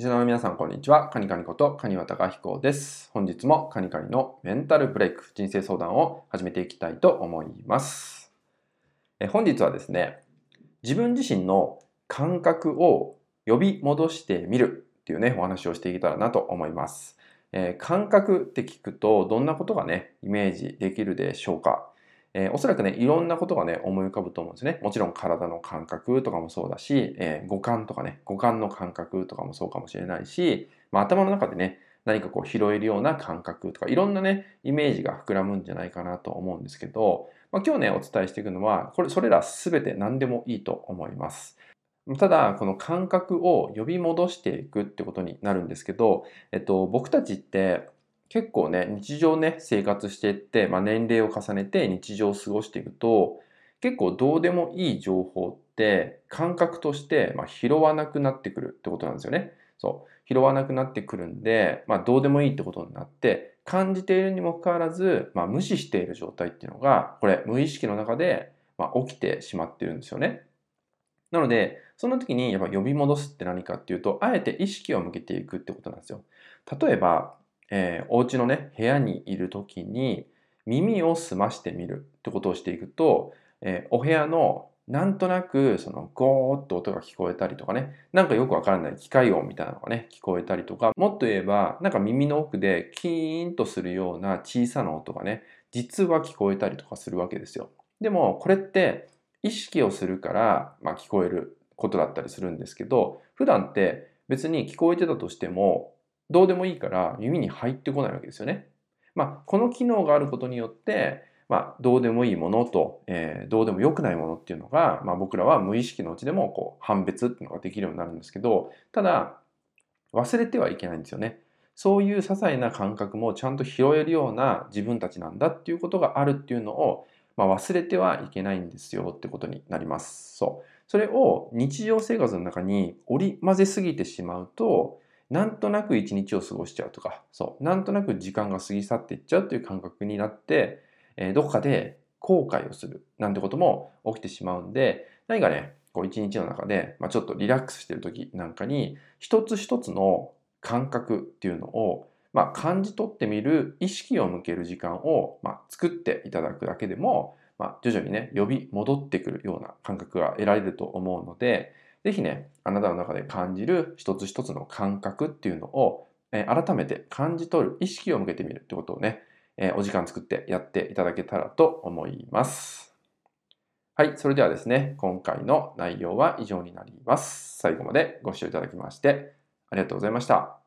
リスナーの皆さん、こんにちは。カニカニことカニワタカヒコです。本日もカニカニのメンタルブレイク、人生相談を始めていきたいと思います。え本日はですね、自分自身の感覚を呼び戻してみるっていうね、お話をしていけたらなと思います。えー、感覚って聞くと、どんなことがね、イメージできるでしょうか？えー、おそらくね、いろんなことがね、思い浮かぶと思うんですね。もちろん体の感覚とかもそうだし、えー、五感とかね、五感の感覚とかもそうかもしれないし、まあ、頭の中でね、何かこう拾えるような感覚とか、いろんなね、イメージが膨らむんじゃないかなと思うんですけど、まあ、今日ね、お伝えしていくのは、これ、それら全て何でもいいと思います。ただ、この感覚を呼び戻していくってことになるんですけど、えっと、僕たちって結構ね、日常ね、生活していって、まあ、年齢を重ねて日常を過ごしていくと、結構どうでもいい情報って感覚としてま拾わなくなってくるってことなんですよね。そう。拾わなくなってくるんで、まあ、どうでもいいってことになって、感じているにもかかわらず、まあ、無視している状態っていうのが、これ、無意識の中で、ま起きてしまってるんですよね。なので、その時にやっぱ呼び戻すって何かっていうと、あえて意識を向けていくってことなんですよ。例えば、えー、お家のね、部屋にいる時に耳を澄ましてみるってことをしていくと、えー、お部屋のなんとなくそのゴーッと音が聞こえたりとかね、なんかよくわからない機械音みたいなのがね、聞こえたりとか、もっと言えば、なんか耳の奥でキーンとするような小さな音がね、実は聞こえたりとかするわけですよ。でも、これって意識をするから、まあ、聞こえることだったりするんですけど、普段って別に聞こえてたとしても、どうでもいいから耳に入ってこないわけですよね。まあ、この機能があることによって、まあ、どうでもいいものと、えー、どうでもよくないものっていうのが、まあ、僕らは無意識のうちでもこう判別っていうのができるようになるんですけど、ただ、忘れてはいけないんですよね。そういう些細な感覚もちゃんと拾えるような自分たちなんだっていうことがあるっていうのを、まあ、忘れてはいけないんですよってことになります。そう。それを日常生活の中に織り交ぜすぎてしまうと、なんとなく一日を過ごしちゃうとか、そう、なんとなく時間が過ぎ去っていっちゃうという感覚になって、えー、どこかで後悔をするなんてことも起きてしまうんで、何かね、こう一日の中で、まあ、ちょっとリラックスしてる時なんかに、一つ一つの感覚っていうのを、まあ、感じ取ってみる意識を向ける時間を、まあ、作っていただくだけでも、まあ、徐々にね、呼び戻ってくるような感覚が得られると思うので、ぜひね、あなたの中で感じる一つ一つの感覚っていうのを、えー、改めて感じ取る意識を向けてみるってことをね、えー、お時間作ってやっていただけたらと思います。はい、それではですね、今回の内容は以上になります。最後までご視聴いただきましてありがとうございました。